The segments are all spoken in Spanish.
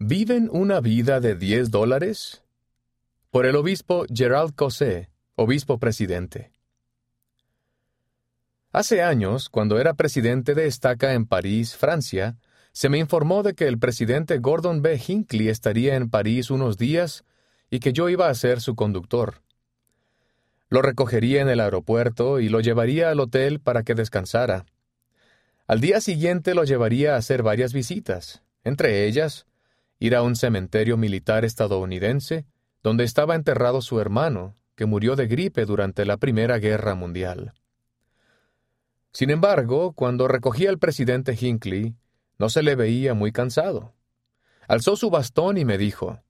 ¿Viven una vida de 10 dólares? Por el obispo Gerald Cosé, obispo presidente. Hace años, cuando era presidente de estaca en París, Francia, se me informó de que el presidente Gordon B. Hinckley estaría en París unos días y que yo iba a ser su conductor. Lo recogería en el aeropuerto y lo llevaría al hotel para que descansara. Al día siguiente lo llevaría a hacer varias visitas, entre ellas, ir a un cementerio militar estadounidense donde estaba enterrado su hermano, que murió de gripe durante la Primera Guerra Mundial. Sin embargo, cuando recogía al presidente Hinckley, no se le veía muy cansado. Alzó su bastón y me dijo,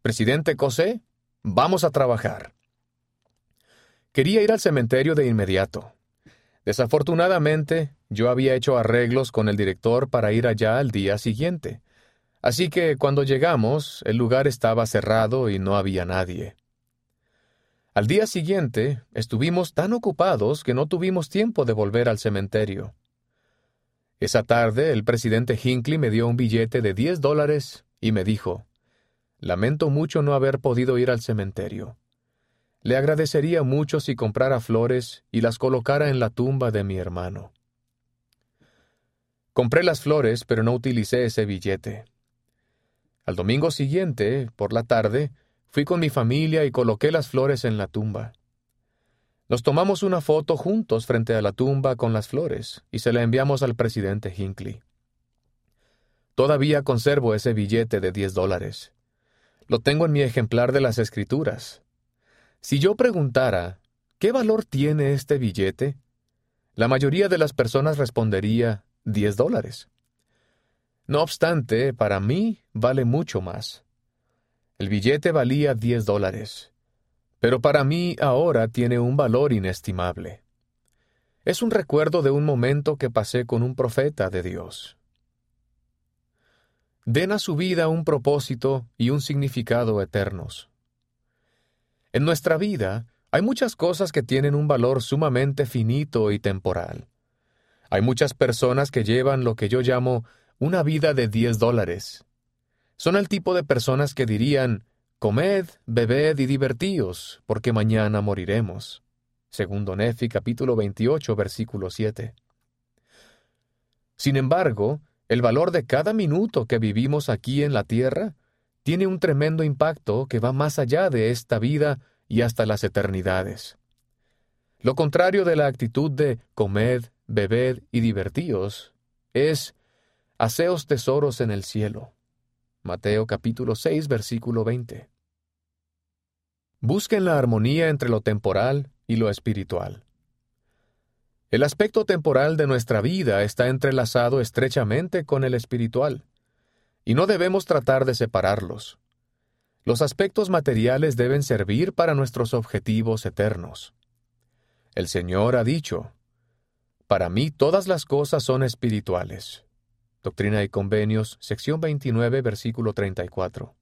Presidente Cosé, vamos a trabajar. Quería ir al cementerio de inmediato. Desafortunadamente, yo había hecho arreglos con el director para ir allá al día siguiente, así que cuando llegamos el lugar estaba cerrado y no había nadie. Al día siguiente estuvimos tan ocupados que no tuvimos tiempo de volver al cementerio. Esa tarde el presidente Hinckley me dio un billete de diez dólares y me dijo, Lamento mucho no haber podido ir al cementerio. Le agradecería mucho si comprara flores y las colocara en la tumba de mi hermano. Compré las flores, pero no utilicé ese billete. Al domingo siguiente, por la tarde, Fui con mi familia y coloqué las flores en la tumba. Nos tomamos una foto juntos frente a la tumba con las flores y se la enviamos al presidente Hinckley. Todavía conservo ese billete de diez dólares. Lo tengo en mi ejemplar de las escrituras. Si yo preguntara, ¿qué valor tiene este billete? La mayoría de las personas respondería, diez dólares. No obstante, para mí vale mucho más. El billete valía diez dólares, pero para mí ahora tiene un valor inestimable. Es un recuerdo de un momento que pasé con un profeta de Dios. Den a su vida un propósito y un significado eternos. En nuestra vida hay muchas cosas que tienen un valor sumamente finito y temporal. Hay muchas personas que llevan lo que yo llamo una vida de diez dólares, son el tipo de personas que dirían, Comed, bebed y divertíos, porque mañana moriremos. Segundo Nefi capítulo 28 versículo 7. Sin embargo, el valor de cada minuto que vivimos aquí en la tierra tiene un tremendo impacto que va más allá de esta vida y hasta las eternidades. Lo contrario de la actitud de comed, bebed y divertíos es haceos tesoros en el cielo. Mateo capítulo 6, versículo 20. Busquen la armonía entre lo temporal y lo espiritual. El aspecto temporal de nuestra vida está entrelazado estrechamente con el espiritual, y no debemos tratar de separarlos. Los aspectos materiales deben servir para nuestros objetivos eternos. El Señor ha dicho, Para mí todas las cosas son espirituales. Doctrina y Convenios, sección 29, versículo 34.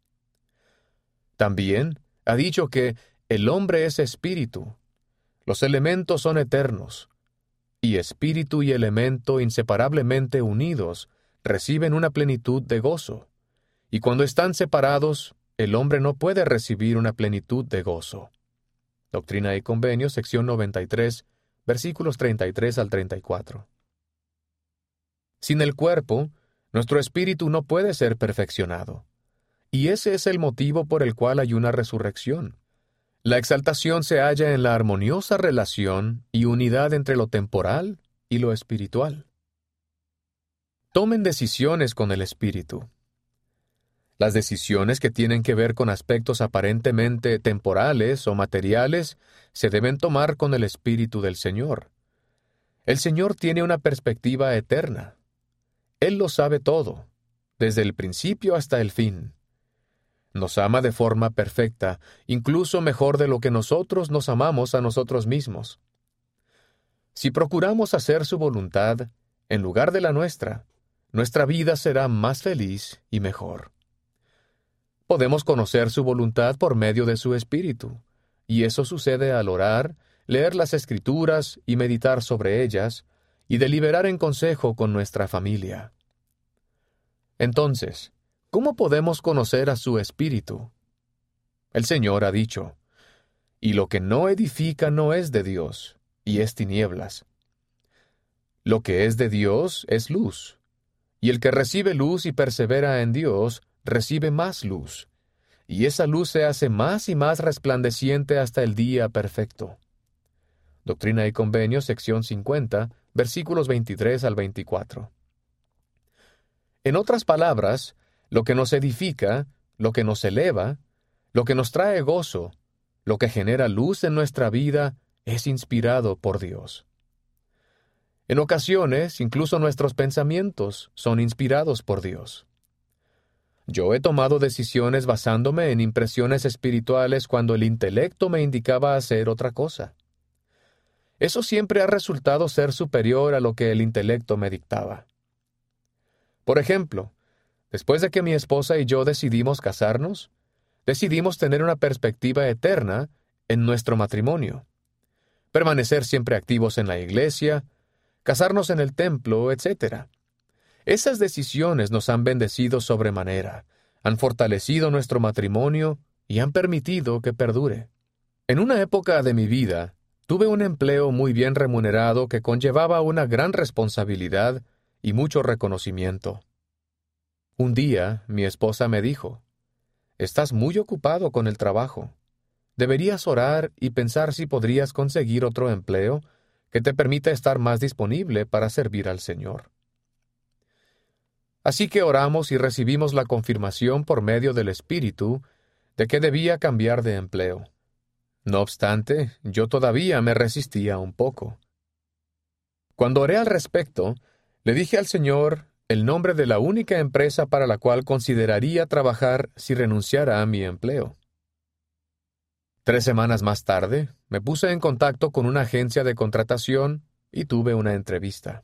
También ha dicho que el hombre es espíritu, los elementos son eternos, y espíritu y elemento inseparablemente unidos reciben una plenitud de gozo, y cuando están separados, el hombre no puede recibir una plenitud de gozo. Doctrina y Convenios, sección 93, versículos 33 al 34. Sin el cuerpo, nuestro espíritu no puede ser perfeccionado. Y ese es el motivo por el cual hay una resurrección. La exaltación se halla en la armoniosa relación y unidad entre lo temporal y lo espiritual. Tomen decisiones con el espíritu. Las decisiones que tienen que ver con aspectos aparentemente temporales o materiales se deben tomar con el espíritu del Señor. El Señor tiene una perspectiva eterna. Él lo sabe todo, desde el principio hasta el fin. Nos ama de forma perfecta, incluso mejor de lo que nosotros nos amamos a nosotros mismos. Si procuramos hacer su voluntad, en lugar de la nuestra, nuestra vida será más feliz y mejor. Podemos conocer su voluntad por medio de su espíritu, y eso sucede al orar, leer las escrituras y meditar sobre ellas, y deliberar en consejo con nuestra familia. Entonces, ¿cómo podemos conocer a su Espíritu? El Señor ha dicho, y lo que no edifica no es de Dios, y es tinieblas. Lo que es de Dios es luz, y el que recibe luz y persevera en Dios, recibe más luz, y esa luz se hace más y más resplandeciente hasta el día perfecto. Doctrina y Convenio, sección 50, versículos 23 al 24. En otras palabras, lo que nos edifica, lo que nos eleva, lo que nos trae gozo, lo que genera luz en nuestra vida, es inspirado por Dios. En ocasiones, incluso nuestros pensamientos son inspirados por Dios. Yo he tomado decisiones basándome en impresiones espirituales cuando el intelecto me indicaba hacer otra cosa. Eso siempre ha resultado ser superior a lo que el intelecto me dictaba. Por ejemplo, Después de que mi esposa y yo decidimos casarnos, decidimos tener una perspectiva eterna en nuestro matrimonio, permanecer siempre activos en la iglesia, casarnos en el templo, etc. Esas decisiones nos han bendecido sobremanera, han fortalecido nuestro matrimonio y han permitido que perdure. En una época de mi vida, tuve un empleo muy bien remunerado que conllevaba una gran responsabilidad y mucho reconocimiento. Un día mi esposa me dijo, Estás muy ocupado con el trabajo. Deberías orar y pensar si podrías conseguir otro empleo que te permita estar más disponible para servir al Señor. Así que oramos y recibimos la confirmación por medio del Espíritu de que debía cambiar de empleo. No obstante, yo todavía me resistía un poco. Cuando oré al respecto, le dije al Señor el nombre de la única empresa para la cual consideraría trabajar si renunciara a mi empleo. Tres semanas más tarde, me puse en contacto con una agencia de contratación y tuve una entrevista.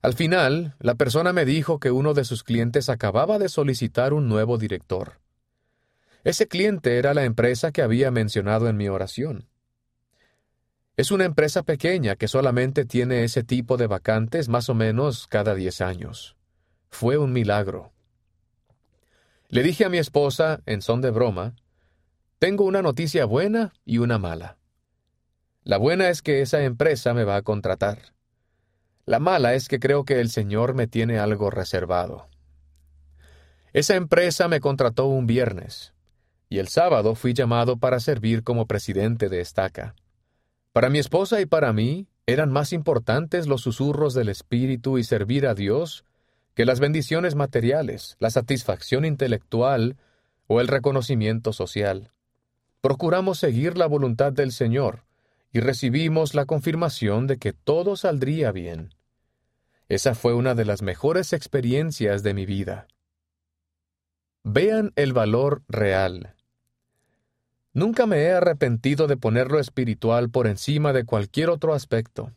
Al final, la persona me dijo que uno de sus clientes acababa de solicitar un nuevo director. Ese cliente era la empresa que había mencionado en mi oración. Es una empresa pequeña que solamente tiene ese tipo de vacantes más o menos cada diez años. Fue un milagro. Le dije a mi esposa, en son de broma, tengo una noticia buena y una mala. La buena es que esa empresa me va a contratar. La mala es que creo que el Señor me tiene algo reservado. Esa empresa me contrató un viernes, y el sábado fui llamado para servir como presidente de estaca. Para mi esposa y para mí eran más importantes los susurros del Espíritu y servir a Dios que las bendiciones materiales, la satisfacción intelectual o el reconocimiento social. Procuramos seguir la voluntad del Señor y recibimos la confirmación de que todo saldría bien. Esa fue una de las mejores experiencias de mi vida. Vean el valor real. Nunca me he arrepentido de poner lo espiritual por encima de cualquier otro aspecto.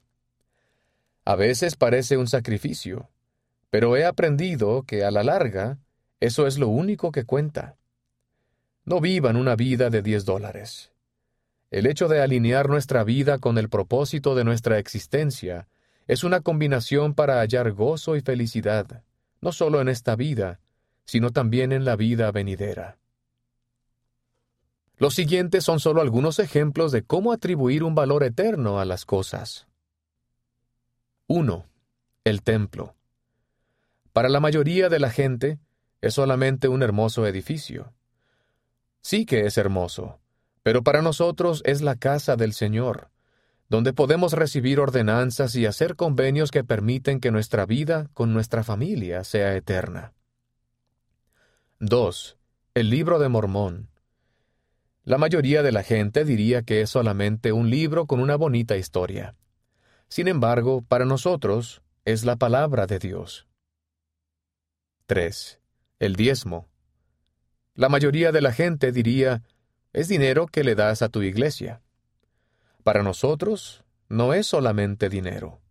A veces parece un sacrificio, pero he aprendido que a la larga eso es lo único que cuenta. No vivan una vida de diez dólares. El hecho de alinear nuestra vida con el propósito de nuestra existencia es una combinación para hallar gozo y felicidad, no solo en esta vida, sino también en la vida venidera. Los siguientes son solo algunos ejemplos de cómo atribuir un valor eterno a las cosas. 1. El templo. Para la mayoría de la gente, es solamente un hermoso edificio. Sí que es hermoso, pero para nosotros es la casa del Señor, donde podemos recibir ordenanzas y hacer convenios que permiten que nuestra vida con nuestra familia sea eterna. 2. El libro de Mormón. La mayoría de la gente diría que es solamente un libro con una bonita historia. Sin embargo, para nosotros es la palabra de Dios. 3. El diezmo. La mayoría de la gente diría, es dinero que le das a tu iglesia. Para nosotros, no es solamente dinero.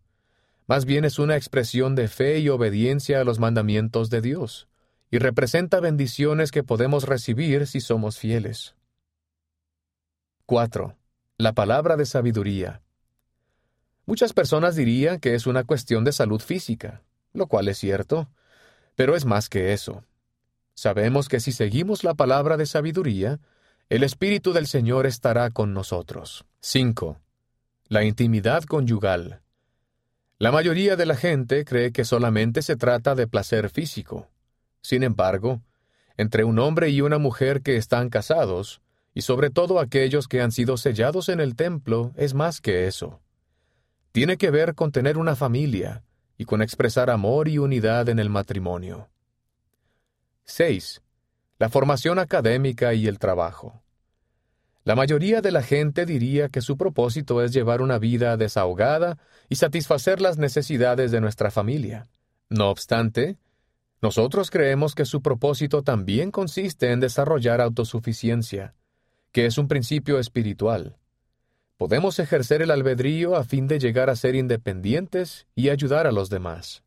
Más bien es una expresión de fe y obediencia a los mandamientos de Dios, y representa bendiciones que podemos recibir si somos fieles. 4. La palabra de sabiduría. Muchas personas dirían que es una cuestión de salud física, lo cual es cierto, pero es más que eso. Sabemos que si seguimos la palabra de sabiduría, el Espíritu del Señor estará con nosotros. 5. La intimidad conyugal. La mayoría de la gente cree que solamente se trata de placer físico. Sin embargo, entre un hombre y una mujer que están casados, y sobre todo aquellos que han sido sellados en el templo, es más que eso. Tiene que ver con tener una familia y con expresar amor y unidad en el matrimonio. 6. La formación académica y el trabajo. La mayoría de la gente diría que su propósito es llevar una vida desahogada y satisfacer las necesidades de nuestra familia. No obstante, nosotros creemos que su propósito también consiste en desarrollar autosuficiencia, que es un principio espiritual. Podemos ejercer el albedrío a fin de llegar a ser independientes y ayudar a los demás.